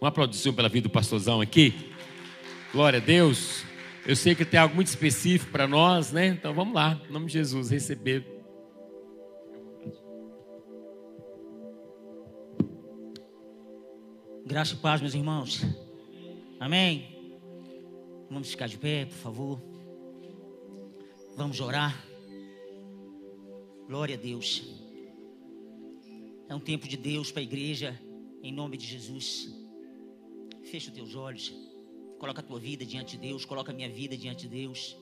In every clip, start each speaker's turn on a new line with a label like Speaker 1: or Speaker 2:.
Speaker 1: Uma aplaudição pela vida do pastorzão aqui. Glória a Deus. Eu sei que tem algo muito específico para nós, né? Então vamos lá, em nome de Jesus, receber.
Speaker 2: Graça e paz, meus irmãos. Amém. Vamos ficar de pé, por favor. Vamos orar. Glória a Deus. É um tempo de Deus para a igreja, em nome de Jesus. Fecha os teus olhos. Coloca a tua vida diante de Deus. Coloca a minha vida diante de Deus.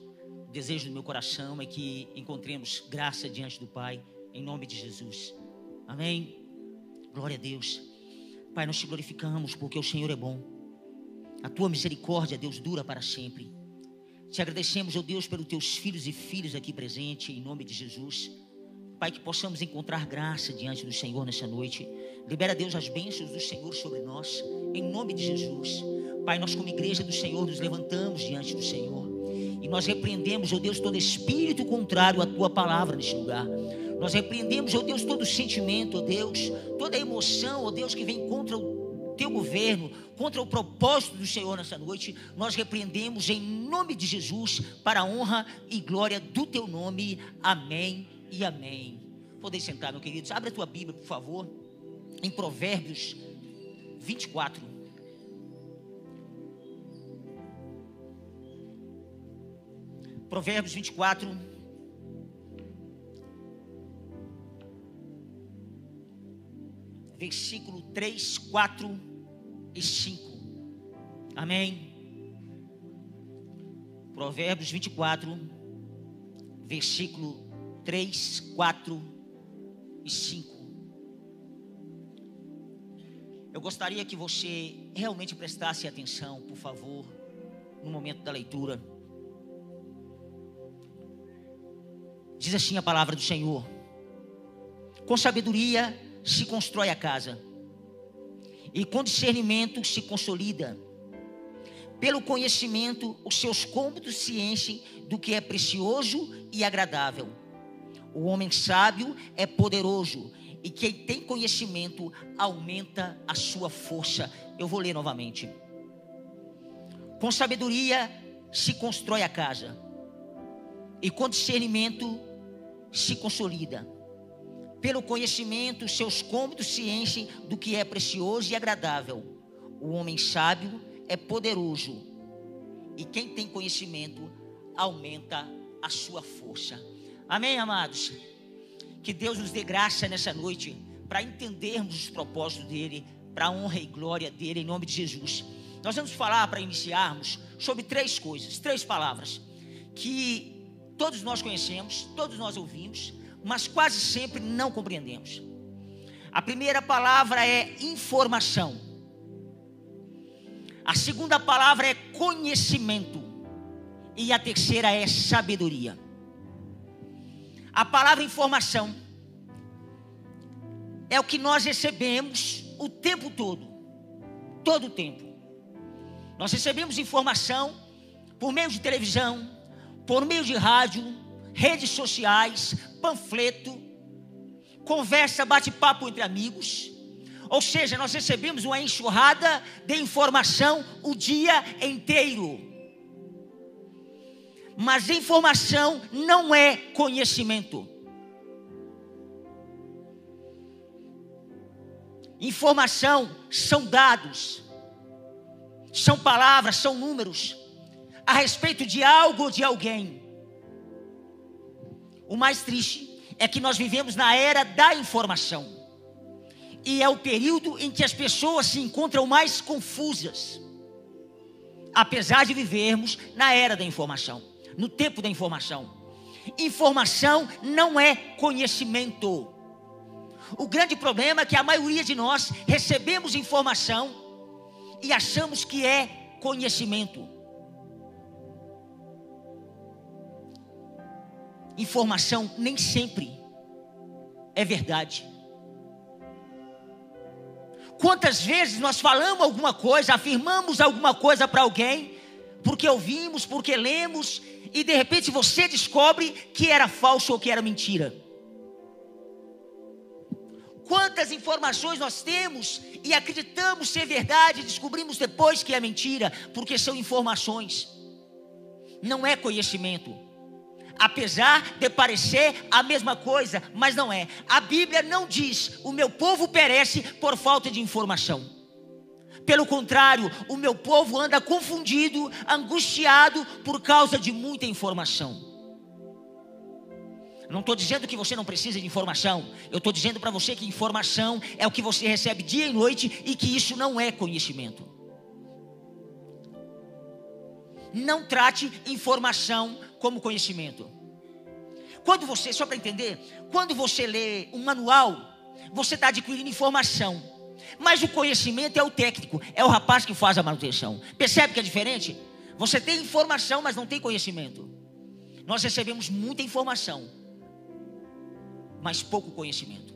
Speaker 2: O desejo do meu coração é que encontremos graça diante do Pai. Em nome de Jesus. Amém. Glória a Deus. Pai, nós te glorificamos porque o Senhor é bom. A tua misericórdia, Deus, dura para sempre. Te agradecemos, ó oh Deus, pelos teus filhos e filhas aqui presentes, em nome de Jesus. Pai, que possamos encontrar graça diante do Senhor nessa noite. Libera, Deus, as bênçãos do Senhor sobre nós, em nome de Jesus. Pai, nós, como igreja do Senhor, nos levantamos diante do Senhor. E nós repreendemos, ó oh Deus, todo espírito contrário à tua palavra neste lugar. Nós repreendemos, ó oh Deus, todo sentimento, ó Deus, toda emoção, ó Deus, que vem contra o teu governo, contra o propósito do Senhor nessa noite, nós repreendemos em nome de Jesus, para a honra e glória do teu nome. Amém e amém. Podem sentar, meu queridos. Abre a tua Bíblia, por favor, em Provérbios 24. Provérbios 24. Versículo 3, 4 e 5. Amém. Provérbios 24, versículo 3, 4 e 5. Eu gostaria que você realmente prestasse atenção, por favor, no momento da leitura. Diz assim a palavra do Senhor: Com sabedoria se constrói a casa, e com discernimento se consolida. Pelo conhecimento, os seus cômodos se enchem do que é precioso e agradável o homem sábio é poderoso e quem tem conhecimento aumenta a sua força. Eu vou ler novamente. Com sabedoria se constrói a casa, e com discernimento se consolida. Pelo conhecimento, seus cômodos se enchem do que é precioso e agradável. O homem sábio é poderoso, e quem tem conhecimento aumenta a sua força. Amém, amados? Que Deus nos dê graça nessa noite para entendermos os propósitos dEle, para a honra e glória dEle, em nome de Jesus. Nós vamos falar para iniciarmos sobre três coisas, três palavras, que todos nós conhecemos, todos nós ouvimos, mas quase sempre não compreendemos. A primeira palavra é informação. A segunda palavra é conhecimento. E a terceira é sabedoria. A palavra informação é o que nós recebemos o tempo todo, todo o tempo. Nós recebemos informação por meio de televisão, por meio de rádio, redes sociais, panfleto, conversa, bate-papo entre amigos. Ou seja, nós recebemos uma enxurrada de informação o dia inteiro. Mas informação não é conhecimento. Informação são dados, são palavras, são números a respeito de algo ou de alguém. O mais triste é que nós vivemos na era da informação. E é o período em que as pessoas se encontram mais confusas. Apesar de vivermos na era da informação no tempo da informação. Informação não é conhecimento. O grande problema é que a maioria de nós recebemos informação e achamos que é conhecimento. Informação nem sempre é verdade. Quantas vezes nós falamos alguma coisa, afirmamos alguma coisa para alguém, porque ouvimos, porque lemos, e de repente você descobre que era falso ou que era mentira. Quantas informações nós temos e acreditamos ser verdade, e descobrimos depois que é mentira, porque são informações, não é conhecimento. Apesar de parecer a mesma coisa, mas não é. A Bíblia não diz: o meu povo perece por falta de informação. Pelo contrário, o meu povo anda confundido, angustiado por causa de muita informação. Não estou dizendo que você não precisa de informação. Eu estou dizendo para você que informação é o que você recebe dia e noite e que isso não é conhecimento. Não trate informação como conhecimento. Quando você, só para entender, quando você lê um manual, você está adquirindo informação. Mas o conhecimento é o técnico, é o rapaz que faz a manutenção. Percebe que é diferente? Você tem informação, mas não tem conhecimento. Nós recebemos muita informação, mas pouco conhecimento.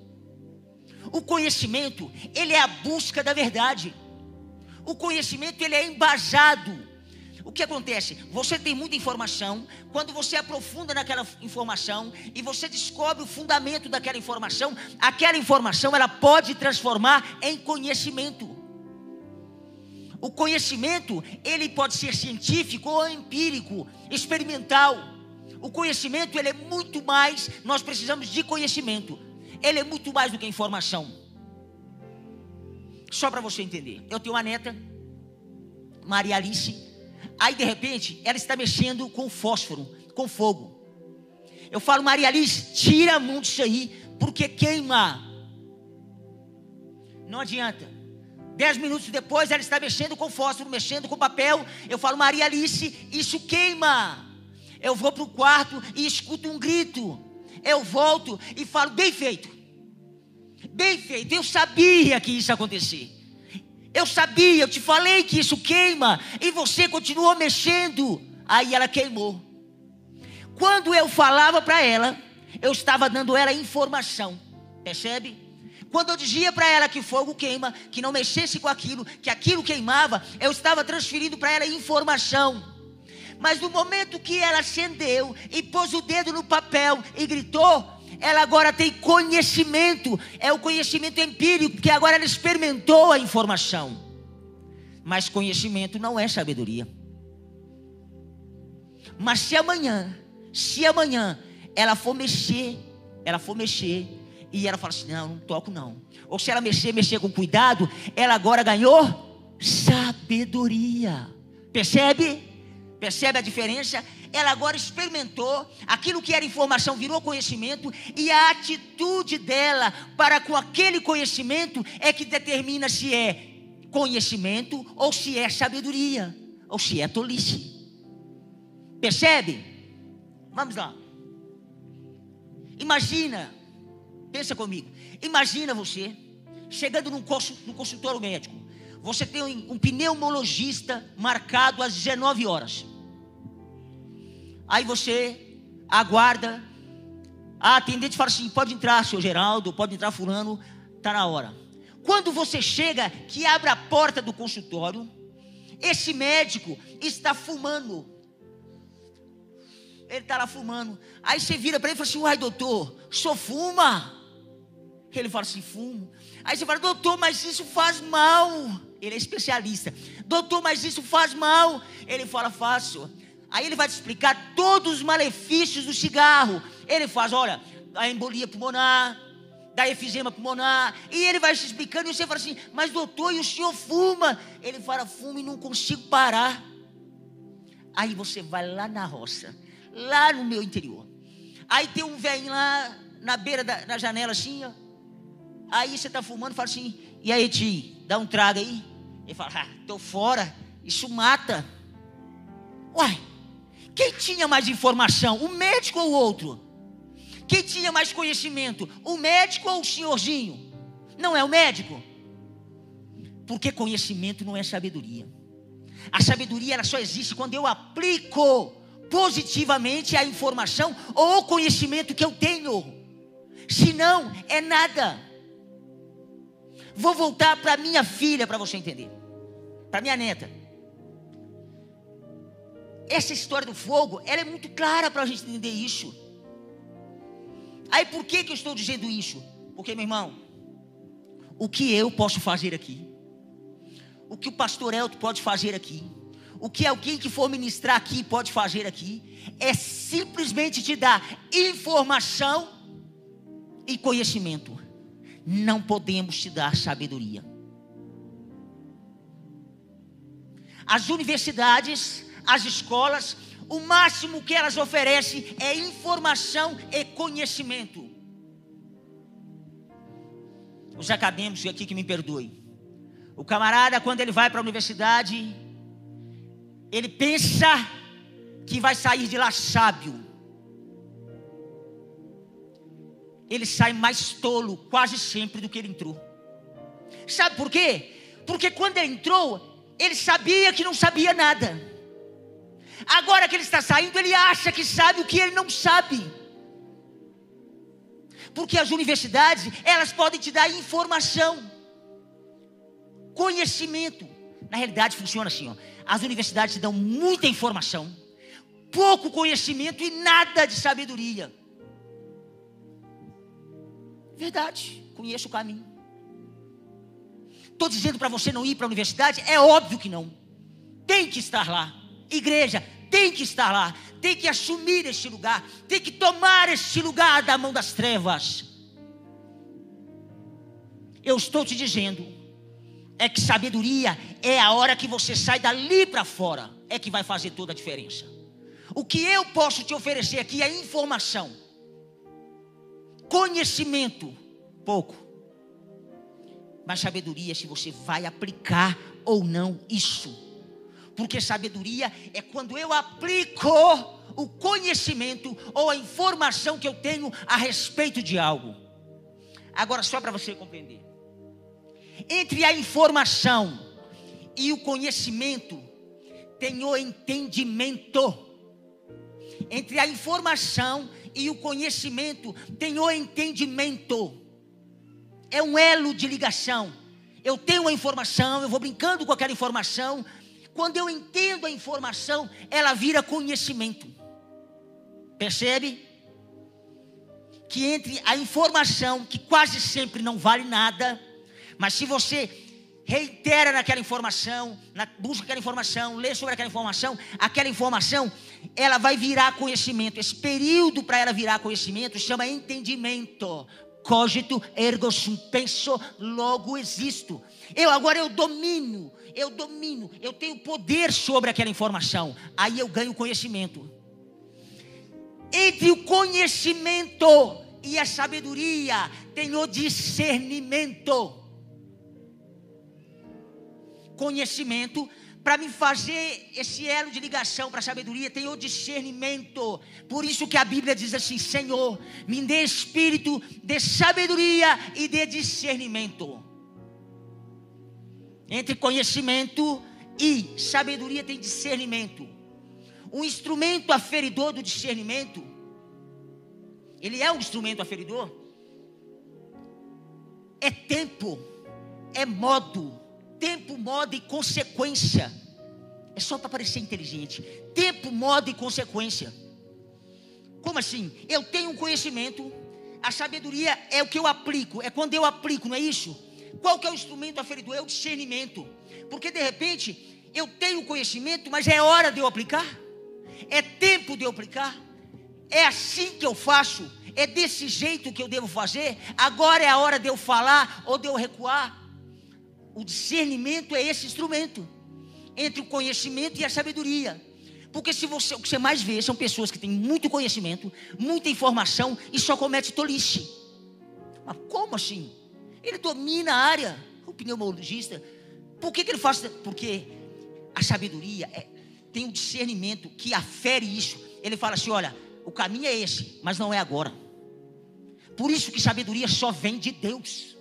Speaker 2: O conhecimento, ele é a busca da verdade. O conhecimento, ele é embasado. O que acontece? Você tem muita informação, quando você aprofunda naquela informação e você descobre o fundamento daquela informação, aquela informação ela pode transformar em conhecimento. O conhecimento, ele pode ser científico ou empírico, experimental. O conhecimento, ele é muito mais, nós precisamos de conhecimento. Ele é muito mais do que informação. Só para você entender. Eu tenho uma neta, Maria Alice. Aí de repente, ela está mexendo com fósforo, com fogo. Eu falo, Maria Alice, tira a mão disso aí, porque queima. Não adianta. Dez minutos depois, ela está mexendo com fósforo, mexendo com papel. Eu falo, Maria Alice, isso queima. Eu vou para o quarto e escuto um grito. Eu volto e falo, bem feito. Bem feito. Eu sabia que isso ia acontecer. Eu sabia, eu te falei que isso queima. E você continuou mexendo. Aí ela queimou. Quando eu falava para ela, eu estava dando ela informação. Percebe? Quando eu dizia para ela que fogo queima, que não mexesse com aquilo, que aquilo queimava, eu estava transferindo para ela informação. Mas no momento que ela acendeu e pôs o dedo no papel e gritou, ela agora tem conhecimento, é o conhecimento empírico, porque agora ela experimentou a informação. Mas conhecimento não é sabedoria. Mas se amanhã, se amanhã ela for mexer, ela for mexer, e ela fala assim: não, não toco não. Ou se ela mexer, mexer com cuidado, ela agora ganhou sabedoria. Percebe? Percebe a diferença? Ela agora experimentou, aquilo que era informação virou conhecimento, e a atitude dela para com aquele conhecimento é que determina se é conhecimento ou se é sabedoria, ou se é tolice. Percebe? Vamos lá. Imagina, pensa comigo, imagina você chegando num consultório médico você tem um pneumologista marcado às 19 horas. Aí você aguarda. A atendente fala assim: pode entrar, seu Geraldo, pode entrar, Fulano, está na hora. Quando você chega, que abre a porta do consultório, esse médico está fumando. Ele está lá fumando. Aí você vira para ele e fala assim: uai, doutor, só fuma? Ele fala assim: fumo. Aí você fala: doutor, mas isso faz mal. Ele é especialista. Doutor, mas isso faz mal. Ele fala: faço. Aí ele vai te explicar todos os malefícios do cigarro. Ele faz: olha, a embolia pulmonar, da efizema pulmonar. E ele vai te explicando. E você fala assim: mas doutor, e o senhor fuma? Ele fala: fumo e não consigo parar. Aí você vai lá na roça, lá no meu interior. Aí tem um velho lá na beira da na janela assim, ó Aí você está fumando fala assim: e aí, Ti, dá um trago aí? Ele fala: ah, tô fora, isso mata. Uai, quem tinha mais informação, o médico ou o outro? Quem tinha mais conhecimento, o médico ou o senhorzinho? Não é o médico? Porque conhecimento não é sabedoria. A sabedoria ela só existe quando eu aplico positivamente a informação ou o conhecimento que eu tenho. Se não, é nada. Vou voltar para minha filha para você entender. Para minha neta. Essa história do fogo, ela é muito clara para a gente entender isso. Aí por que, que eu estou dizendo isso? Porque, meu irmão, o que eu posso fazer aqui? O que o pastor Elton pode fazer aqui? O que alguém que for ministrar aqui pode fazer aqui? É simplesmente te dar informação e conhecimento. Não podemos te dar sabedoria. As universidades, as escolas, o máximo que elas oferecem é informação e conhecimento. Os acadêmicos aqui que me perdoem. O camarada, quando ele vai para a universidade, ele pensa que vai sair de lá sábio. Ele sai mais tolo quase sempre do que ele entrou. Sabe por quê? Porque quando ele entrou, ele sabia que não sabia nada. Agora que ele está saindo, ele acha que sabe o que ele não sabe. Porque as universidades, elas podem te dar informação, conhecimento. Na realidade, funciona assim: ó. as universidades te dão muita informação, pouco conhecimento e nada de sabedoria. Verdade, conheço o caminho. Estou dizendo para você não ir para a universidade? É óbvio que não. Tem que estar lá. Igreja, tem que estar lá. Tem que assumir este lugar. Tem que tomar este lugar da mão das trevas. Eu estou te dizendo. É que sabedoria é a hora que você sai dali para fora. É que vai fazer toda a diferença. O que eu posso te oferecer aqui é informação. Conhecimento, pouco mas sabedoria se você vai aplicar ou não isso. Porque sabedoria é quando eu aplico o conhecimento ou a informação que eu tenho a respeito de algo. Agora, só para você compreender: entre a informação e o conhecimento, tem o entendimento. Entre a informação e o conhecimento, tem o entendimento é um elo de ligação. Eu tenho uma informação, eu vou brincando com aquela informação. Quando eu entendo a informação, ela vira conhecimento. Percebe? Que entre a informação, que quase sempre não vale nada, mas se você reitera naquela informação, na, busca aquela informação, lê sobre aquela informação, aquela informação, ela vai virar conhecimento. Esse período para ela virar conhecimento chama entendimento cogito ergo sum, penso, logo existo. Eu agora eu domino, eu domino, eu tenho poder sobre aquela informação. Aí eu ganho conhecimento. Entre o conhecimento e a sabedoria tem o discernimento. Conhecimento para me fazer esse elo de ligação para a sabedoria, tem o discernimento. Por isso que a Bíblia diz assim: Senhor, me dê espírito de sabedoria e de discernimento. Entre conhecimento e sabedoria tem discernimento. Um instrumento aferidor do discernimento, ele é um instrumento aferidor, é tempo, é modo Tempo, modo e consequência. É só para parecer inteligente. Tempo, modo e consequência. Como assim? Eu tenho um conhecimento. A sabedoria é o que eu aplico. É quando eu aplico, não é isso? Qual que é o instrumento aferidor? É o discernimento. Porque de repente eu tenho conhecimento, mas é hora de eu aplicar. É tempo de eu aplicar. É assim que eu faço. É desse jeito que eu devo fazer. Agora é a hora de eu falar ou de eu recuar. O discernimento é esse instrumento entre o conhecimento e a sabedoria. Porque se você, o que você mais vê são pessoas que têm muito conhecimento, muita informação e só comete tolice. Mas como assim? Ele domina a área, o pneumologista. Por que, que ele faz? Porque a sabedoria é, tem um discernimento que afere isso. Ele fala assim: olha, o caminho é esse, mas não é agora. Por isso que sabedoria só vem de Deus.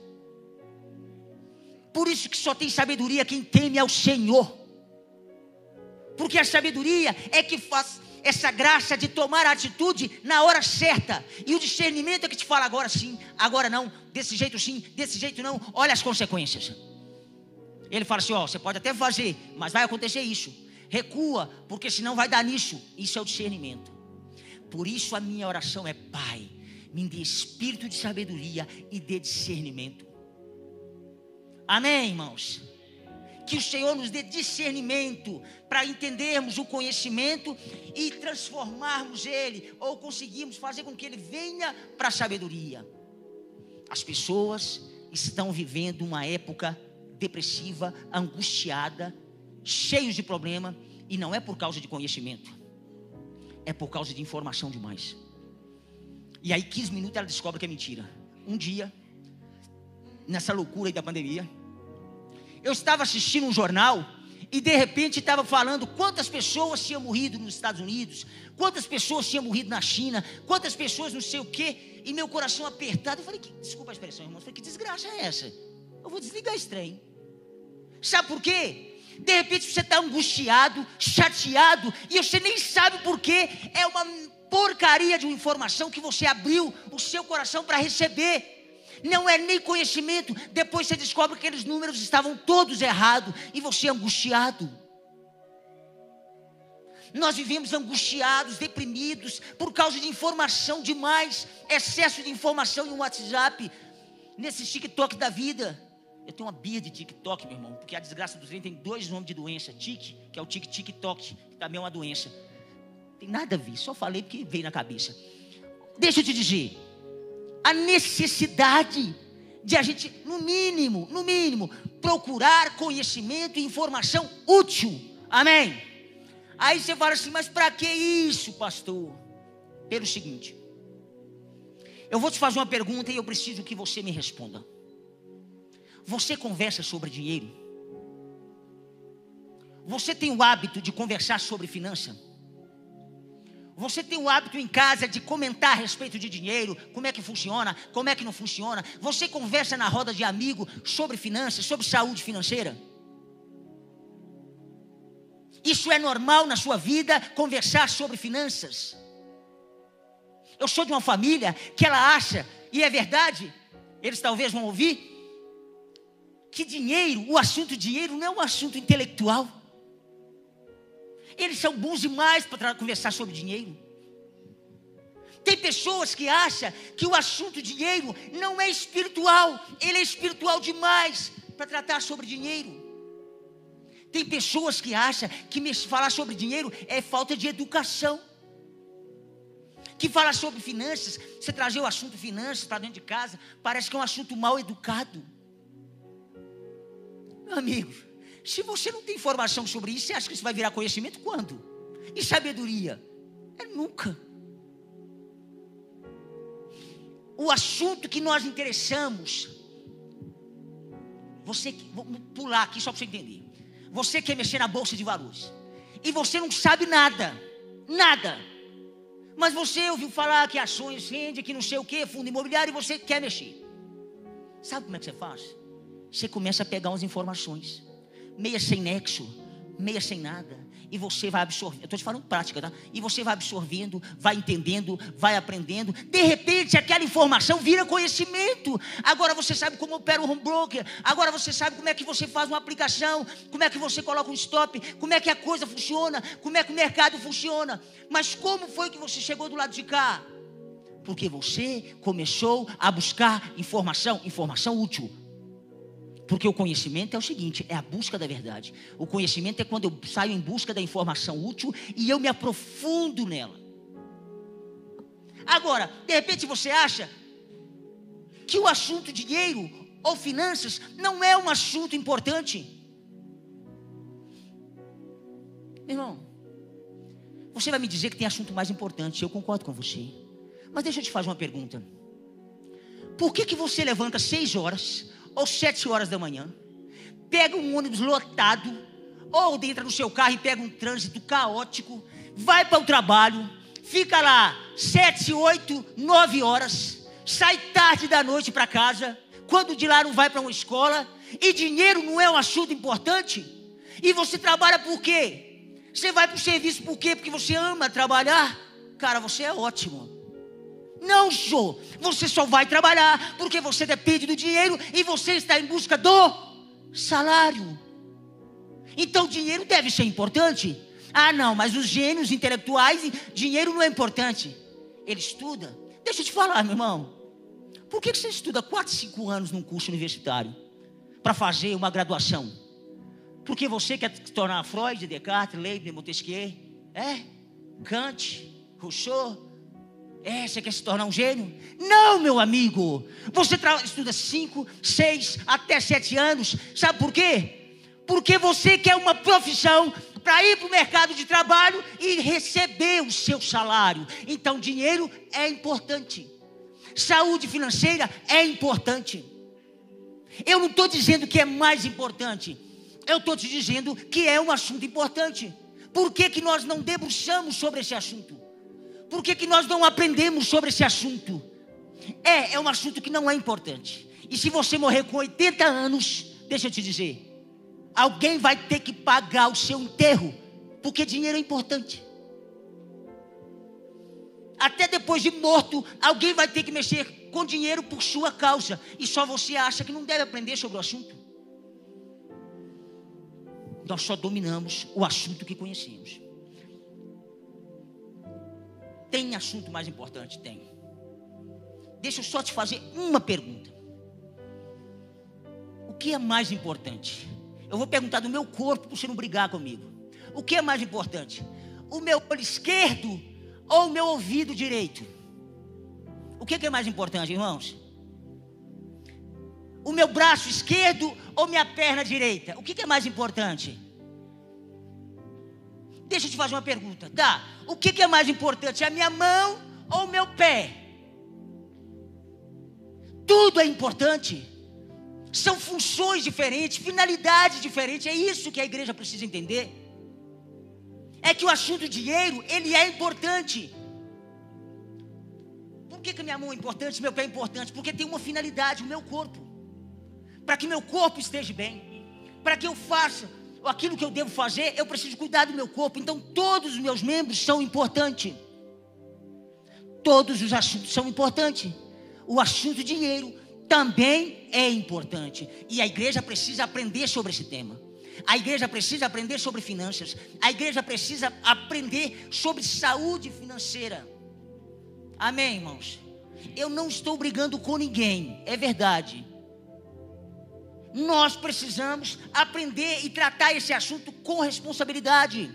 Speaker 2: Por isso que só tem sabedoria quem teme ao Senhor. Porque a sabedoria é que faz essa graça de tomar a atitude na hora certa. E o discernimento é que te fala agora sim, agora não, desse jeito sim, desse jeito não. Olha as consequências. Ele fala assim: ó, você pode até fazer, mas vai acontecer isso. Recua, porque senão vai dar nisso. Isso é o discernimento. Por isso a minha oração é: Pai, me dê espírito de sabedoria e de discernimento. Amém, irmãos? Que o Senhor nos dê discernimento para entendermos o conhecimento e transformarmos ele, ou conseguirmos fazer com que ele venha para a sabedoria. As pessoas estão vivendo uma época depressiva, angustiada, cheios de problema, e não é por causa de conhecimento, é por causa de informação demais. E aí, 15 minutos, ela descobre que é mentira. Um dia, nessa loucura aí da pandemia, eu estava assistindo um jornal e de repente estava falando quantas pessoas tinham morrido nos Estados Unidos, quantas pessoas tinham morrido na China, quantas pessoas não sei o quê, e meu coração apertado. Eu falei, que, desculpa a expressão, irmão, eu falei, que desgraça é essa? Eu vou desligar esse trem. Sabe por quê? De repente você está angustiado, chateado, e você nem sabe por quê. É uma porcaria de uma informação que você abriu o seu coração para receber não é nem conhecimento. Depois você descobre que aqueles números estavam todos errados e você é angustiado. Nós vivemos angustiados, deprimidos, por causa de informação demais, excesso de informação em WhatsApp, nesse TikTok da vida. Eu tenho uma bia de TikTok, meu irmão, porque a desgraça dos trem tem dois nomes de doença: Tik, que é o Tik TikTok, que também é uma doença. Tem nada a ver, só falei porque veio na cabeça. Deixa eu te dizer, a necessidade de a gente, no mínimo, no mínimo, procurar conhecimento e informação útil. Amém? Aí você fala assim, mas para que isso, pastor? Pelo seguinte, eu vou te fazer uma pergunta e eu preciso que você me responda. Você conversa sobre dinheiro? Você tem o hábito de conversar sobre finança? Você tem o hábito em casa de comentar a respeito de dinheiro, como é que funciona, como é que não funciona. Você conversa na roda de amigo sobre finanças, sobre saúde financeira. Isso é normal na sua vida, conversar sobre finanças. Eu sou de uma família que ela acha, e é verdade, eles talvez vão ouvir, que dinheiro, o assunto dinheiro não é um assunto intelectual. Eles são bons demais para conversar sobre dinheiro. Tem pessoas que acham que o assunto dinheiro não é espiritual, ele é espiritual demais para tratar sobre dinheiro. Tem pessoas que acham que falar sobre dinheiro é falta de educação. Que falar sobre finanças, você trazer o assunto finanças para dentro de casa, parece que é um assunto mal educado. Meu amigo, se você não tem informação sobre isso, você acha que isso vai virar conhecimento quando? E sabedoria? É nunca. O assunto que nós interessamos, você, vou pular aqui só para você entender. Você quer mexer na bolsa de valores e você não sabe nada, nada. Mas você ouviu falar que ações rende, que não sei o que, fundo imobiliário, e você quer mexer. Sabe como é que você faz? Você começa a pegar umas informações meia sem nexo, meia sem nada. E você vai absorvendo, estou te falando prática, tá? E você vai absorvendo, vai entendendo, vai aprendendo. De repente, aquela informação vira conhecimento. Agora você sabe como opera o home broker. Agora você sabe como é que você faz uma aplicação. Como é que você coloca um stop. Como é que a coisa funciona. Como é que o mercado funciona. Mas como foi que você chegou do lado de cá? Porque você começou a buscar informação, informação útil porque o conhecimento é o seguinte: é a busca da verdade. O conhecimento é quando eu saio em busca da informação útil e eu me aprofundo nela. Agora, de repente você acha que o assunto dinheiro ou finanças não é um assunto importante. Irmão, você vai me dizer que tem assunto mais importante, eu concordo com você. Mas deixa eu te fazer uma pergunta. Por que, que você levanta seis horas, ou sete horas da manhã, pega um ônibus lotado, ou entra no seu carro e pega um trânsito caótico, vai para o trabalho, fica lá sete, oito, nove horas, sai tarde da noite para casa, quando de lá não vai para uma escola, e dinheiro não é um assunto importante, e você trabalha por quê? Você vai para o serviço por quê? Porque você ama trabalhar? Cara, você é ótimo. Não, Jô. Você só vai trabalhar porque você depende do dinheiro e você está em busca do salário. Então, dinheiro deve ser importante. Ah, não, mas os gênios intelectuais, dinheiro não é importante. Ele estuda. Deixa eu te falar, meu irmão. Por que você estuda 4, 5 anos num curso universitário? Para fazer uma graduação? Porque você quer se tornar Freud, Descartes, Leibniz, Montesquieu? É? Kant, Rousseau? É, você quer se tornar um gênio? Não, meu amigo. Você estuda 5, 6, até 7 anos. Sabe por quê? Porque você quer uma profissão para ir para o mercado de trabalho e receber o seu salário. Então, dinheiro é importante. Saúde financeira é importante. Eu não estou dizendo que é mais importante. Eu estou te dizendo que é um assunto importante. Por que, que nós não debruçamos sobre esse assunto? Por que, que nós não aprendemos sobre esse assunto? É, é um assunto que não é importante. E se você morrer com 80 anos, deixa eu te dizer, alguém vai ter que pagar o seu enterro, porque dinheiro é importante. Até depois de morto, alguém vai ter que mexer com dinheiro por sua causa, e só você acha que não deve aprender sobre o assunto. Nós só dominamos o assunto que conhecemos. Tem assunto mais importante? Tem. Deixa eu só te fazer uma pergunta. O que é mais importante? Eu vou perguntar do meu corpo para você não brigar comigo. O que é mais importante? O meu olho esquerdo ou o meu ouvido direito? O que é mais importante, irmãos? O meu braço esquerdo ou minha perna direita? O que é mais importante? Deixa eu te fazer uma pergunta, tá? O que é mais importante, a minha mão ou o meu pé? Tudo é importante. São funções diferentes, finalidades diferentes. É isso que a igreja precisa entender. É que o assunto dinheiro, ele é importante. Por que, que minha mão é importante, meu pé é importante? Porque tem uma finalidade, o meu corpo. Para que meu corpo esteja bem. Para que eu faça aquilo que eu devo fazer, eu preciso cuidar do meu corpo. Então todos os meus membros são importantes. Todos os assuntos são importantes. O assunto dinheiro também é importante. E a igreja precisa aprender sobre esse tema. A igreja precisa aprender sobre finanças. A igreja precisa aprender sobre saúde financeira. Amém, irmãos? Eu não estou brigando com ninguém, é verdade. Nós precisamos aprender e tratar esse assunto com responsabilidade.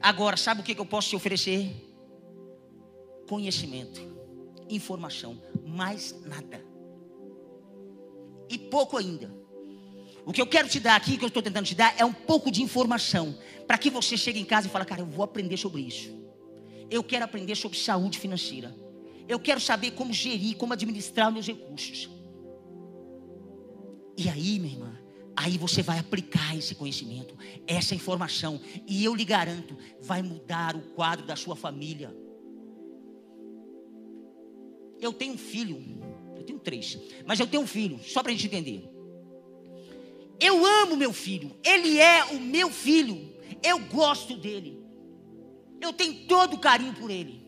Speaker 2: Agora, sabe o que eu posso te oferecer? Conhecimento informação, mais nada. E pouco ainda. O que eu quero te dar aqui, que eu estou tentando te dar, é um pouco de informação. Para que você chegue em casa e fale, cara, eu vou aprender sobre isso. Eu quero aprender sobre saúde financeira. Eu quero saber como gerir, como administrar meus recursos. E aí, minha irmã, aí você vai aplicar esse conhecimento, essa informação, e eu lhe garanto, vai mudar o quadro da sua família. Eu tenho um filho, eu tenho três, mas eu tenho um filho, só para a gente entender. Eu amo meu filho, ele é o meu filho, eu gosto dele, eu tenho todo o carinho por ele,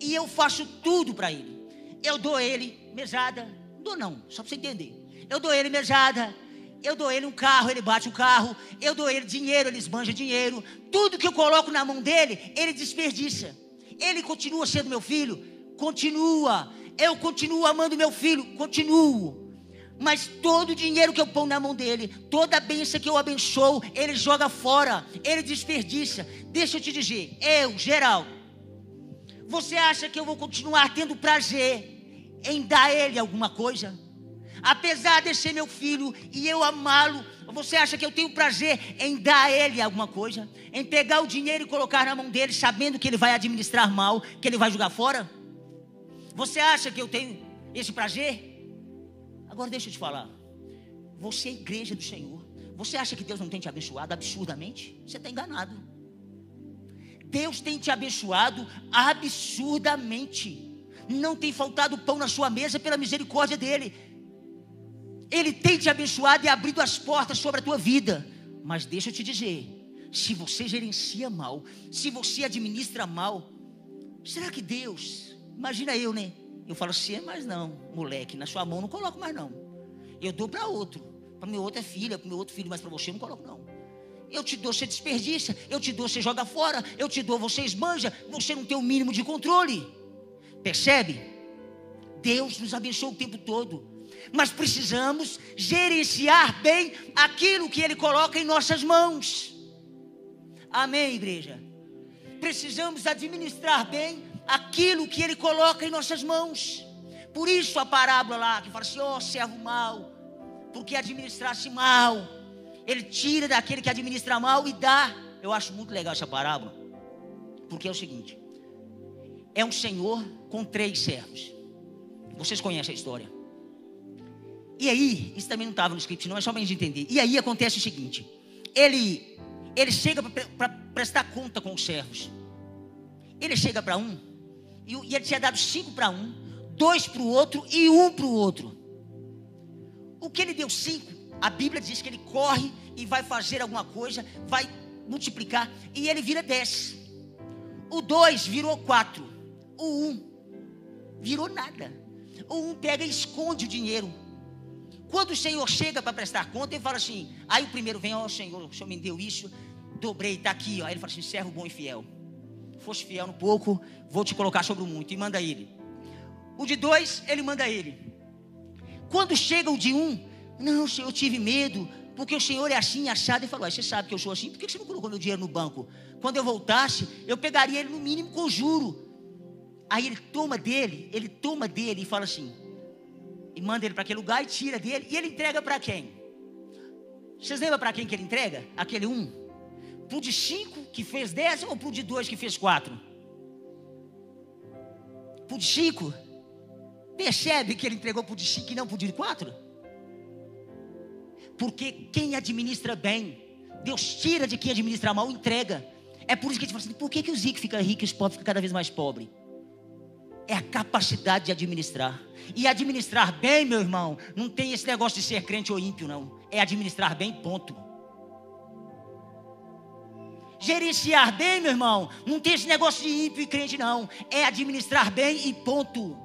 Speaker 2: e eu faço tudo para ele. Eu dou ele mesada, dou não, só para você entender. Eu dou ele mesada, eu dou ele um carro, ele bate o carro, eu dou ele dinheiro, ele esbanja dinheiro, tudo que eu coloco na mão dele, ele desperdiça. Ele continua sendo meu filho, continua eu continuo amando meu filho, continuo. Mas todo o dinheiro que eu ponho na mão dele, toda a bênção que eu abençoo, ele joga fora, ele desperdiça. Deixa eu te dizer, eu, geral, você acha que eu vou continuar tendo prazer em dar a ele alguma coisa? Apesar de ser meu filho e eu amá-lo, você acha que eu tenho prazer em dar a ele alguma coisa? Em pegar o dinheiro e colocar na mão dele, sabendo que ele vai administrar mal, que ele vai jogar fora? Você acha que eu tenho esse prazer? Agora deixa eu te falar. Você é igreja do Senhor. Você acha que Deus não tem te abençoado absurdamente? Você está enganado. Deus tem te abençoado absurdamente. Não tem faltado pão na sua mesa pela misericórdia dele. Ele tem te abençoado e abrido as portas sobre a tua vida. Mas deixa eu te dizer, se você gerencia mal, se você administra mal, será que Deus, imagina eu, né? Eu falo assim, mas não, moleque, na sua mão não coloco mais não. Eu dou para outro. Para meu outro é filha, para meu outro filho, mas para você não coloco não. Eu te dou, você desperdiça. Eu te dou, você joga fora. Eu te dou, você esbanja. Você não tem o mínimo de controle. Percebe? Deus nos abençoa o tempo todo. Mas precisamos gerenciar bem aquilo que Ele coloca em nossas mãos. Amém, igreja? Precisamos administrar bem aquilo que Ele coloca em nossas mãos. Por isso a parábola lá que fala assim: ó oh, servo mau, porque administrasse mal, Ele tira daquele que administra mal e dá. Eu acho muito legal essa parábola, porque é o seguinte: é um senhor com três servos. Vocês conhecem a história. E aí, isso também não estava no script, não é só para a gente entender. E aí acontece o seguinte: ele, ele chega para prestar conta com os servos. Ele chega para um, e, e ele tinha dado cinco para um, dois para o outro e um para o outro. O que ele deu cinco, a Bíblia diz que ele corre e vai fazer alguma coisa, vai multiplicar, e ele vira dez. O dois virou quatro. O um virou nada. O um pega e esconde o dinheiro. Quando o Senhor chega para prestar conta, ele fala assim: aí o primeiro vem, ó oh, Senhor, o Senhor me deu isso, dobrei, está aqui, ó. Aí ele fala assim: servo bom e fiel fosse fiel no pouco, vou te colocar sobre o muito. E manda ele. O de dois, ele manda ele. Quando chega o de um, não, Senhor, eu tive medo, porque o Senhor é assim, achado. E falou: Você sabe que eu sou assim, por que você não colocou meu dinheiro no banco? Quando eu voltasse, eu pegaria ele no mínimo com juro. Aí ele toma dele, ele toma dele e fala assim: E manda ele para aquele lugar e tira dele. E ele entrega para quem? Vocês lembram para quem que ele entrega? Aquele um? Para o de cinco que fez dez ou para o de dois que fez quatro? Para o de cinco. Percebe que ele entregou para o de cinco e não para o de quatro? Porque quem administra bem, Deus tira de quem administra mal, entrega. É por isso que a gente fala assim: por que, que os ricos ficam ricos e os pobres ficam cada vez mais pobres? É a capacidade de administrar. E administrar bem, meu irmão, não tem esse negócio de ser crente ou ímpio, não. É administrar bem, ponto. Gerenciar bem, meu irmão, não tem esse negócio de ímpio e crente, não. É administrar bem e ponto.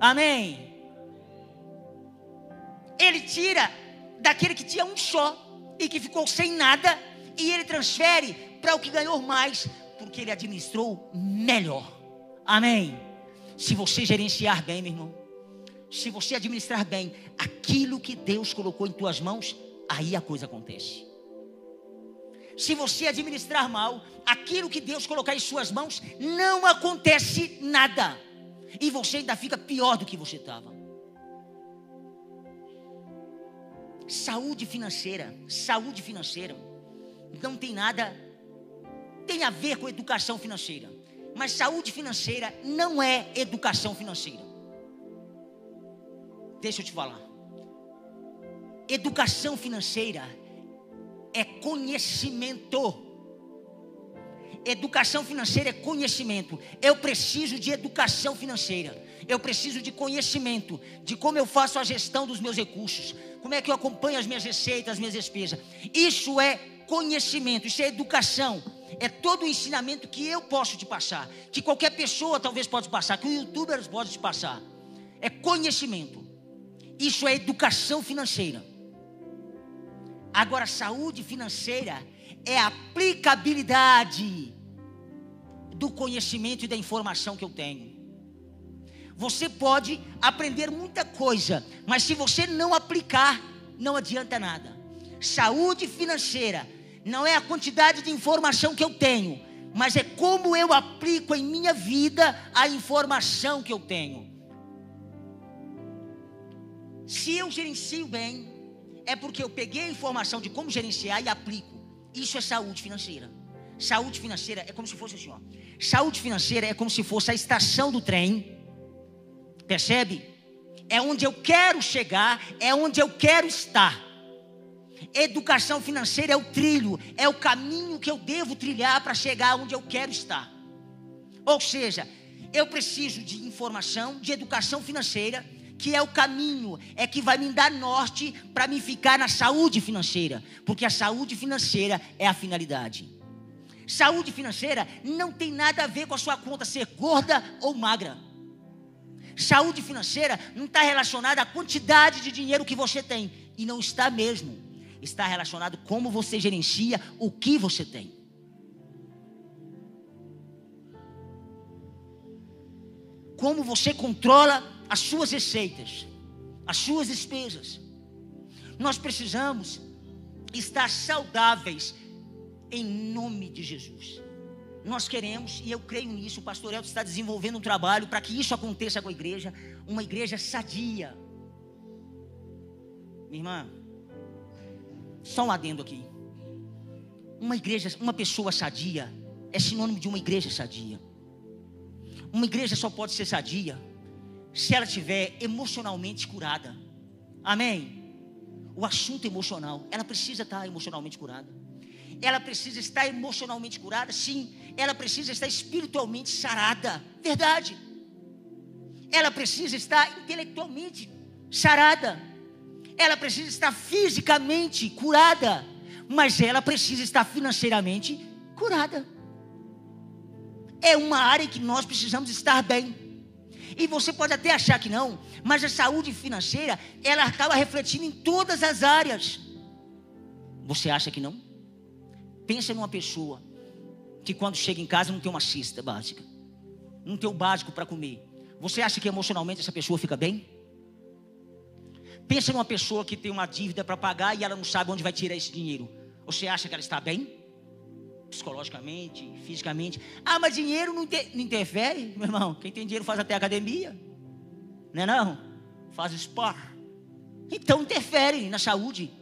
Speaker 2: Amém. Ele tira daquele que tinha um só e que ficou sem nada, e ele transfere para o que ganhou mais, porque ele administrou melhor. Amém. Se você gerenciar bem, meu irmão, se você administrar bem aquilo que Deus colocou em tuas mãos, aí a coisa acontece se você administrar mal, aquilo que Deus colocar em suas mãos, não acontece nada. E você ainda fica pior do que você estava. Saúde financeira, saúde financeira, não tem nada, tem a ver com educação financeira. Mas saúde financeira não é educação financeira. Deixa eu te falar. Educação financeira é conhecimento. Educação financeira é conhecimento. Eu preciso de educação financeira. Eu preciso de conhecimento de como eu faço a gestão dos meus recursos, como é que eu acompanho as minhas receitas, as minhas despesas. Isso é conhecimento, isso é educação. É todo o ensinamento que eu posso te passar, que qualquer pessoa talvez pode passar, que o youtuber pode te passar. É conhecimento. Isso é educação financeira. Agora, saúde financeira é a aplicabilidade do conhecimento e da informação que eu tenho. Você pode aprender muita coisa, mas se você não aplicar, não adianta nada. Saúde financeira não é a quantidade de informação que eu tenho, mas é como eu aplico em minha vida a informação que eu tenho. Se eu gerencio bem, é porque eu peguei a informação de como gerenciar e aplico. Isso é saúde financeira. Saúde financeira é como se fosse assim, ó. Saúde financeira é como se fosse a estação do trem. Percebe? É onde eu quero chegar, é onde eu quero estar. Educação financeira é o trilho, é o caminho que eu devo trilhar para chegar onde eu quero estar. Ou seja, eu preciso de informação, de educação financeira que é o caminho, é que vai me dar norte para me ficar na saúde financeira, porque a saúde financeira é a finalidade. Saúde financeira não tem nada a ver com a sua conta ser gorda ou magra. Saúde financeira não está relacionada à quantidade de dinheiro que você tem, e não está mesmo. Está relacionado como você gerencia o que você tem. como você controla as suas receitas, as suas despesas. Nós precisamos estar saudáveis em nome de Jesus. Nós queremos, e eu creio nisso, o pastor Elton está desenvolvendo um trabalho para que isso aconteça com a igreja, uma igreja sadia. Minha irmã, só um adendo aqui. Uma igreja, uma pessoa sadia é sinônimo de uma igreja sadia. Uma igreja só pode ser sadia se ela estiver emocionalmente curada. Amém? O assunto emocional, ela precisa estar emocionalmente curada. Ela precisa estar emocionalmente curada, sim. Ela precisa estar espiritualmente sarada. Verdade. Ela precisa estar intelectualmente sarada. Ela precisa estar fisicamente curada. Mas ela precisa estar financeiramente curada é uma área que nós precisamos estar bem. E você pode até achar que não, mas a saúde financeira, ela acaba refletindo em todas as áreas. Você acha que não? Pensa numa pessoa que quando chega em casa não tem uma cesta básica, não tem o básico para comer. Você acha que emocionalmente essa pessoa fica bem? Pensa numa pessoa que tem uma dívida para pagar e ela não sabe onde vai tirar esse dinheiro. Você acha que ela está bem? psicologicamente, fisicamente. Ah, mas dinheiro não, não interfere, meu irmão. Quem tem dinheiro faz até academia, não é não? Faz esporte. Então interfere na saúde,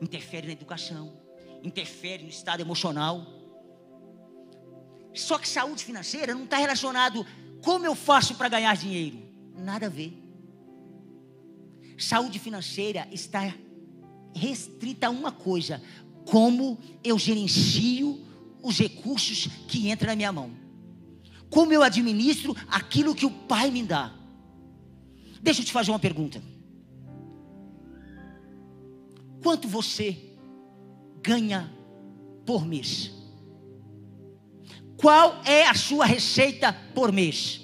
Speaker 2: interfere na educação, interfere no estado emocional. Só que saúde financeira não está relacionado como eu faço para ganhar dinheiro. Nada a ver. Saúde financeira está restrita a uma coisa: como eu gerencio os recursos que entram na minha mão. Como eu administro aquilo que o Pai me dá. Deixa eu te fazer uma pergunta. Quanto você ganha por mês? Qual é a sua receita por mês?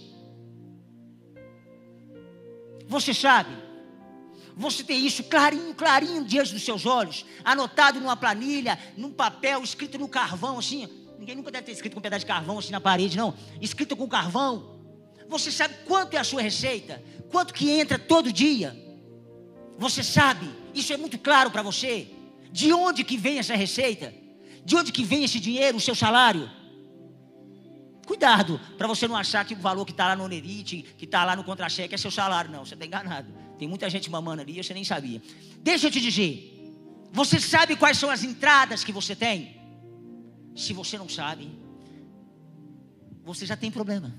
Speaker 2: Você sabe? Você tem isso clarinho, clarinho diante dos seus olhos, anotado numa planilha, num papel, escrito no carvão, assim. Ninguém nunca deve ter escrito com um pedaço de carvão assim na parede, não. Escrito com carvão. Você sabe quanto é a sua receita? Quanto que entra todo dia? Você sabe? Isso é muito claro para você? De onde que vem essa receita? De onde que vem esse dinheiro, o seu salário? Cuidado, para você não achar que o valor que está lá no Onerite, que está lá no contra-cheque é seu salário. Não, você está enganado. Tem muita gente mamando ali, você nem sabia. Deixa eu te dizer. Você sabe quais são as entradas que você tem? Se você não sabe, você já tem problema.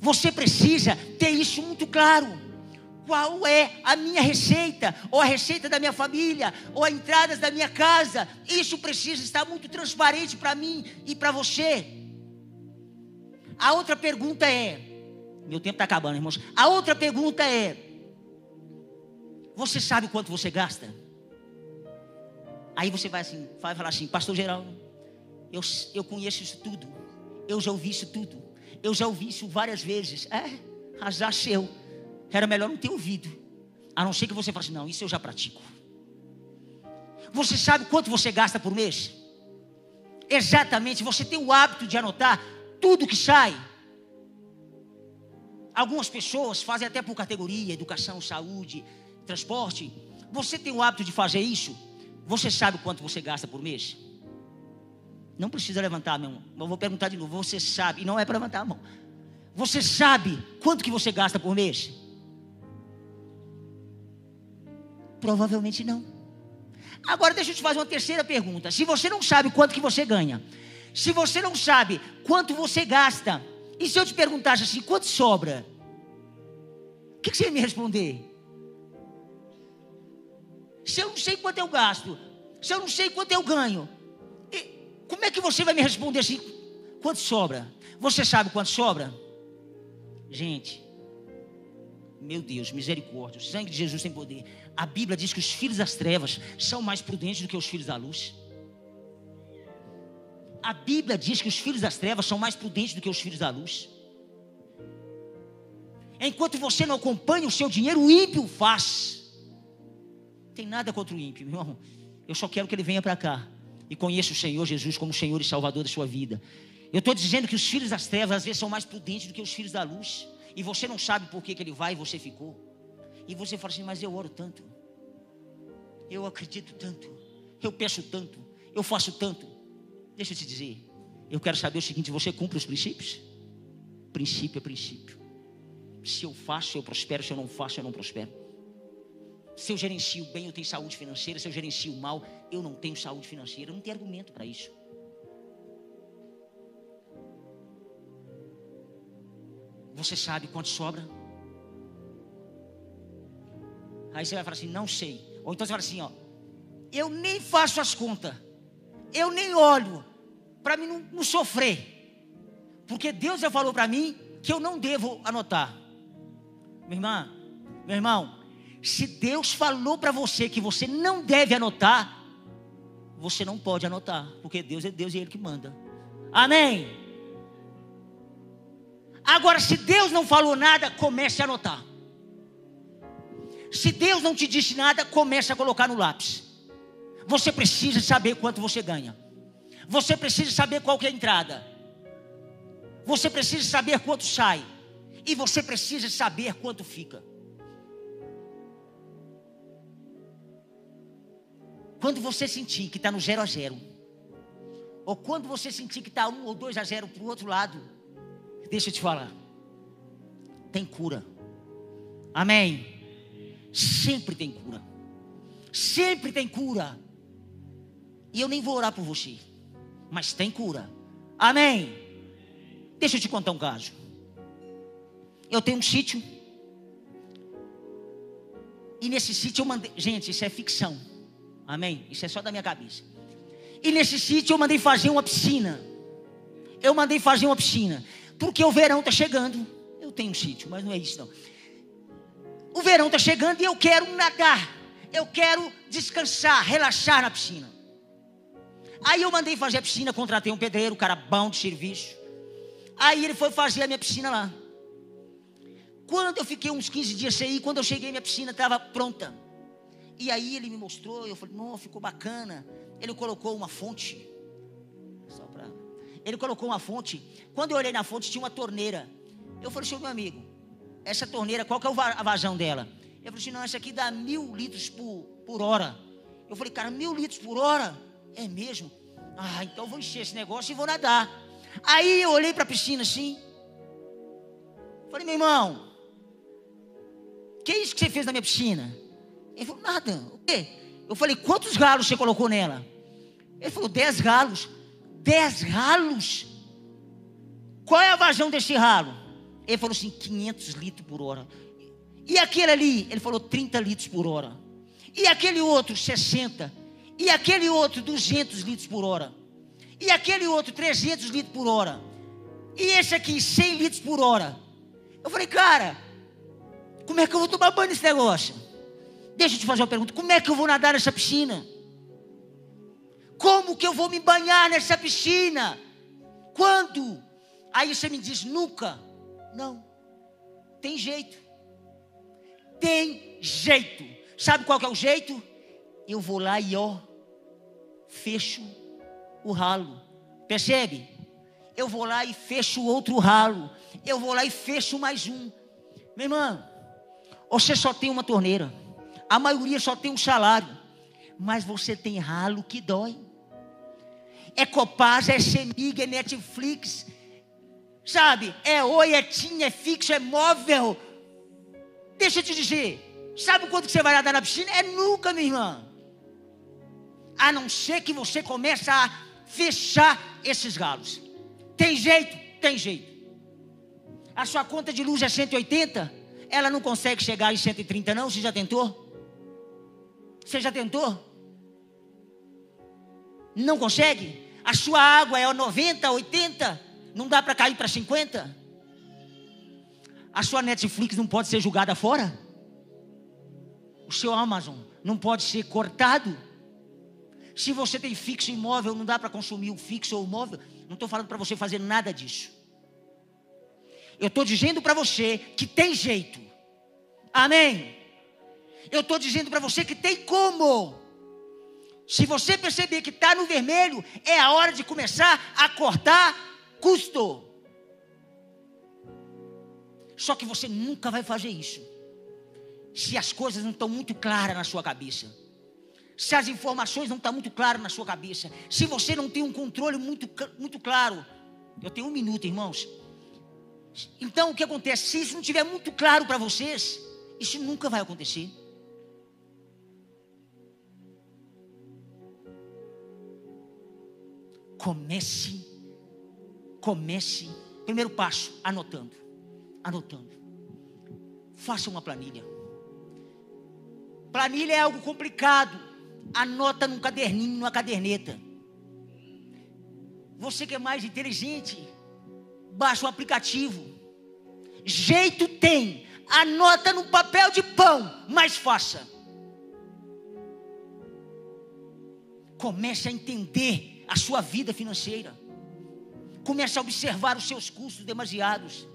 Speaker 2: Você precisa ter isso muito claro. Qual é a minha receita, ou a receita da minha família, ou as entradas da minha casa? Isso precisa estar muito transparente para mim e para você. A outra pergunta é: meu tempo está acabando, irmãos. A outra pergunta é: Você sabe quanto você gasta? Aí você vai assim, vai falar assim, Pastor Geraldo, eu, eu conheço isso tudo. Eu já ouvi isso tudo. Eu já ouvi isso várias vezes. É, azar seu. Era melhor não ter ouvido. A não ser que você fale assim, não, isso eu já pratico. Você sabe quanto você gasta por mês? Exatamente, você tem o hábito de anotar tudo que sai. Algumas pessoas fazem até por categoria, educação, saúde, transporte. Você tem o hábito de fazer isso? Você sabe quanto você gasta por mês? Não precisa levantar a mão. Eu vou perguntar de novo. Você sabe, e não é para levantar a mão. Você sabe quanto que você gasta por mês? Provavelmente não. Agora deixa eu te fazer uma terceira pergunta. Se você não sabe quanto que você ganha, se você não sabe quanto você gasta, e se eu te perguntasse assim, quanto sobra? O que, você ia me responder? Se eu não sei quanto eu gasto, se eu não sei quanto eu ganho, como é que você vai me responder assim? Quanto sobra? Você sabe quanto sobra? Gente, meu Deus, misericórdia, o sangue de Jesus tem poder. A Bíblia diz que os filhos das trevas são mais prudentes do que os filhos da luz. A Bíblia diz que os filhos das trevas são mais prudentes do que os filhos da luz. Enquanto você não acompanha o seu dinheiro, o ímpio faz. Não tem nada contra o ímpio, meu irmão. Eu só quero que ele venha para cá e conheça o Senhor Jesus como Senhor e Salvador da sua vida. Eu estou dizendo que os filhos das trevas às vezes são mais prudentes do que os filhos da luz. E você não sabe por que, que ele vai e você ficou. E você fala assim, mas eu oro tanto. Eu acredito tanto. Eu peço tanto. Eu faço tanto. Deixa eu te dizer. Eu quero saber o seguinte: você cumpre os princípios? Princípio é princípio. Se eu faço, eu prospero. Se eu não faço, eu não prospero. Se eu gerencio bem, eu tenho saúde financeira. Se eu gerencio mal, eu não tenho saúde financeira. Eu não tenho argumento para isso. Você sabe quanto sobra? Aí você vai falar assim: não sei. Ou então você fala assim: ó, eu nem faço as contas. Eu nem olho. Para mim não, não sofrer. Porque Deus já falou para mim que eu não devo anotar. Minha irmã, meu irmão, se Deus falou para você que você não deve anotar, você não pode anotar, porque Deus é Deus e é Ele que manda. Amém? Agora, se Deus não falou nada, comece a anotar. Se Deus não te disse nada, comece a colocar no lápis. Você precisa saber quanto você ganha. Você precisa saber qual é a entrada. Você precisa saber quanto sai. E você precisa saber quanto fica. Quando você sentir que está no zero a zero, ou quando você sentir que está um ou dois a zero para o outro lado, deixa eu te falar, tem cura. Amém. Sempre tem cura. Sempre tem cura. E eu nem vou orar por você, mas tem cura. Amém. Deixa eu te contar um caso. Eu tenho um sítio. E nesse sítio eu mandei. Gente, isso é ficção. Amém? Isso é só da minha cabeça. E nesse sítio eu mandei fazer uma piscina. Eu mandei fazer uma piscina. Porque o verão está chegando. Eu tenho um sítio, mas não é isso não. O verão está chegando e eu quero nadar. Eu quero descansar, relaxar na piscina. Aí eu mandei fazer a piscina, contratei um pedreiro, um cara bom de serviço. Aí ele foi fazer a minha piscina lá. Quando eu fiquei uns 15 dias sem ir, quando eu cheguei, minha piscina estava pronta. E aí ele me mostrou, eu falei, não, ficou bacana. Ele colocou uma fonte. Só. Ele colocou uma fonte. Quando eu olhei na fonte, tinha uma torneira. Eu falei, seu meu amigo, essa torneira, qual que é a vazão dela? Eu falei assim, não, essa aqui dá mil litros por, por hora. Eu falei, cara, mil litros por hora? É mesmo? Ah, então vou encher esse negócio e vou nadar. Aí eu olhei para a piscina assim. Falei, meu irmão, que é isso que você fez na minha piscina? Ele falou, nada. O quê? Eu falei, quantos galos você colocou nela? Ele falou, dez galos. Dez galos? Qual é a vazão desse ralo? Ele falou assim, 500 litros por hora. E aquele ali, ele falou 30 litros por hora. E aquele outro, 60. E aquele outro, 200 litros por hora. E aquele outro, 300 litros por hora. E esse aqui, 100 litros por hora. Eu falei, cara, como é que eu vou tomar banho nesse negócio? Deixa eu te fazer uma pergunta: como é que eu vou nadar nessa piscina? Como que eu vou me banhar nessa piscina? Quando? Aí você me diz: nunca. Não. Tem jeito. Tem jeito. Sabe qual que é o jeito? Eu vou lá e ó, fecho o ralo. Percebe? Eu vou lá e fecho outro ralo. Eu vou lá e fecho mais um. Meu irmão, você só tem uma torneira. A maioria só tem um salário. Mas você tem ralo que dói. É Copaz, é Semig, é Netflix. Sabe? É Oi, é TIM, é fixo, é móvel. Deixa eu te dizer. Sabe quanto que você vai nadar na piscina? É nunca, minha irmã. A não ser que você comece a fechar esses galos. Tem jeito? Tem jeito. A sua conta de luz é 180? Ela não consegue chegar em 130, não? Você já tentou? Você já tentou? Não consegue? A sua água é 90, 80? Não dá para cair para 50? A sua Netflix não pode ser julgada fora? O seu Amazon não pode ser cortado? Se você tem fixo imóvel, não dá para consumir o fixo ou o móvel. Não estou falando para você fazer nada disso. Eu estou dizendo para você que tem jeito. Amém. Eu estou dizendo para você que tem como. Se você perceber que está no vermelho, é a hora de começar a cortar custo. Só que você nunca vai fazer isso. Se as coisas não estão muito claras na sua cabeça. Se as informações não estão muito claras na sua cabeça. Se você não tem um controle muito, muito claro. Eu tenho um minuto, irmãos. Então o que acontece? Se isso não estiver muito claro para vocês, isso nunca vai acontecer. Comece, comece. Primeiro passo, anotando, anotando. Faça uma planilha. Planilha é algo complicado. Anota num caderninho, numa caderneta. Você que é mais inteligente, baixa o aplicativo. Jeito tem. Anota no papel de pão, mas faça. Comece a entender a sua vida financeira. Comece a observar os seus custos demasiados.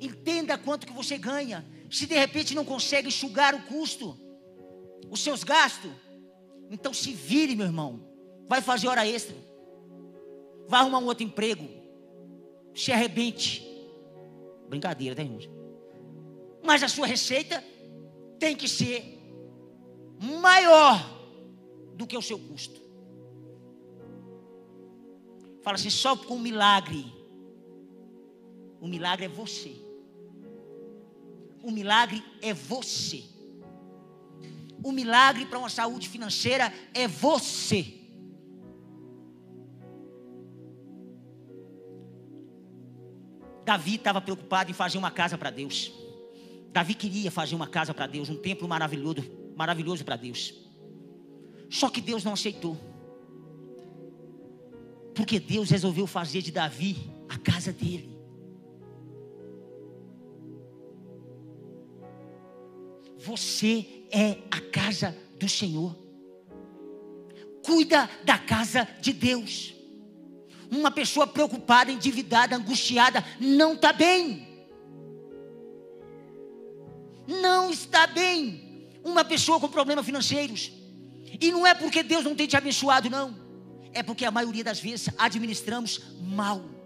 Speaker 2: Entenda quanto que você ganha. Se de repente não consegue enxugar o custo, os seus gastos, então se vire, meu irmão. Vai fazer hora extra. Vai arrumar um outro emprego. Se arrebente. Brincadeira, tá, irmãos? Mas a sua receita tem que ser maior do que o seu custo. Fala assim, só com um milagre. O milagre é você. O milagre é você. O milagre para uma saúde financeira é você. Davi estava preocupado em fazer uma casa para Deus. Davi queria fazer uma casa para Deus, um templo maravilhoso, maravilhoso para Deus. Só que Deus não aceitou. Porque Deus resolveu fazer de Davi a casa dele. Você é a casa do Senhor. Cuida da casa de Deus. Uma pessoa preocupada, endividada, angustiada, não está bem. Não está bem. Uma pessoa com problemas financeiros. E não é porque Deus não tem te abençoado, não. É porque a maioria das vezes administramos mal.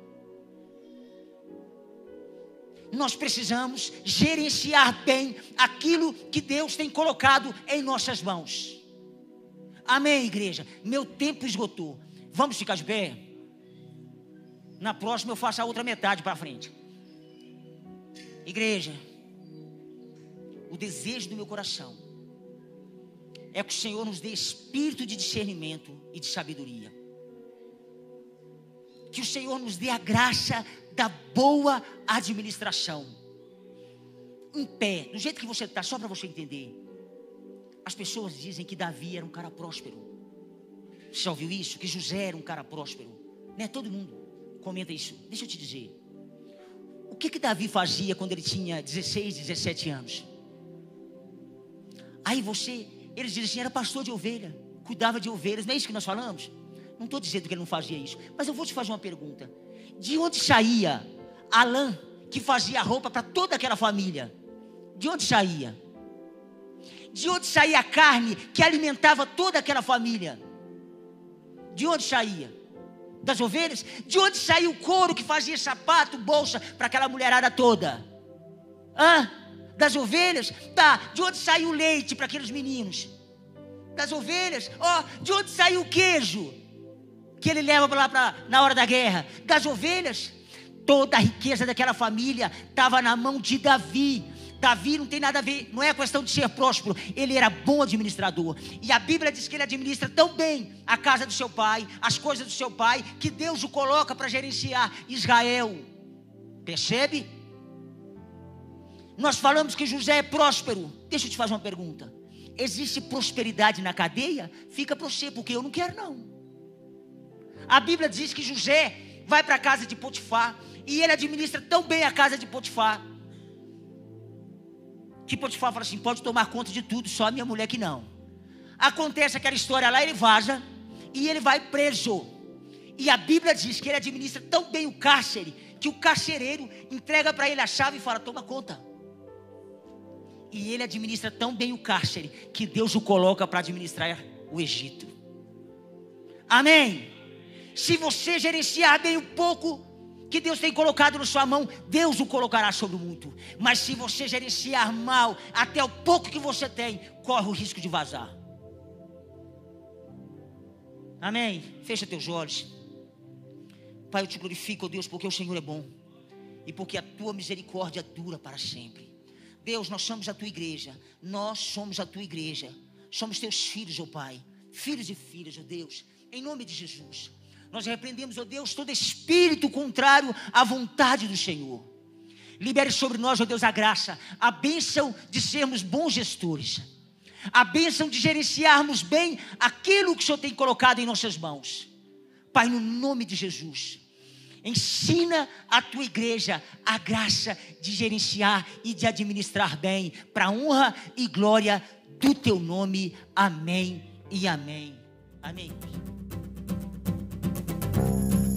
Speaker 2: Nós precisamos gerenciar bem aquilo que Deus tem colocado em nossas mãos. Amém, igreja? Meu tempo esgotou. Vamos ficar de pé? Na próxima eu faço a outra metade para frente. Igreja, o desejo do meu coração é que o Senhor nos dê espírito de discernimento e de sabedoria. Que o Senhor nos dê a graça da boa administração. Em pé, do jeito que você está, só para você entender. As pessoas dizem que Davi era um cara próspero. Você já ouviu isso? Que José era um cara próspero. Não é todo mundo comenta isso. Deixa eu te dizer. O que que Davi fazia quando ele tinha 16, 17 anos? Aí você, eles dizem assim, era pastor de ovelha, cuidava de ovelhas, não é isso que nós falamos? Não estou dizendo que ele não fazia isso, mas eu vou te fazer uma pergunta. De onde saía a lã que fazia roupa para toda aquela família? De onde saía? De onde saía a carne que alimentava toda aquela família? De onde saía? das ovelhas? De onde saiu o couro que fazia sapato, bolsa para aquela mulherada toda? Hã? Das ovelhas? Tá. De onde saiu o leite para aqueles meninos? Das ovelhas? Ó, oh, de onde saiu o queijo? Que ele leva lá pra, na hora da guerra? Das ovelhas? Toda a riqueza daquela família estava na mão de Davi. Davi não tem nada a ver, não é questão de ser próspero, ele era bom administrador. E a Bíblia diz que ele administra tão bem a casa do seu pai, as coisas do seu pai, que Deus o coloca para gerenciar Israel. Percebe? Nós falamos que José é próspero. Deixa eu te fazer uma pergunta. Existe prosperidade na cadeia? Fica para você, porque eu não quero não. A Bíblia diz que José vai para a casa de Potifar E ele administra tão bem a casa de Potifar. Que Potifar fala assim: pode tomar conta de tudo, só a minha mulher que não. Acontece aquela história lá, ele vaza e ele vai preso. E a Bíblia diz que ele administra tão bem o cárcere que o carcereiro entrega para ele a chave e fala: toma conta. E ele administra tão bem o cárcere que Deus o coloca para administrar o Egito. Amém. Se você gerenciar bem o pouco que Deus tem colocado na sua mão, Deus o colocará sobre o muito. Mas se você gerenciar mal até o pouco que você tem, corre o risco de vazar. Amém. Fecha teus olhos. Pai, eu te glorifico, Deus, porque o Senhor é bom e porque a tua misericórdia dura para sempre. Deus, nós somos a tua igreja. Nós somos a tua igreja. Somos teus filhos, ó oh Pai. Filhos e filhas, ó oh Deus. Em nome de Jesus. Nós repreendemos, ó oh Deus, todo espírito contrário à vontade do Senhor. Libere sobre nós, ó Deus, a graça, a bênção de sermos bons gestores, a bênção de gerenciarmos bem aquilo que o Senhor tem colocado em nossas mãos. Pai, no nome de Jesus. Ensina a tua igreja a graça de gerenciar e de administrar bem, para honra e glória do teu nome. Amém e amém. Amém. Música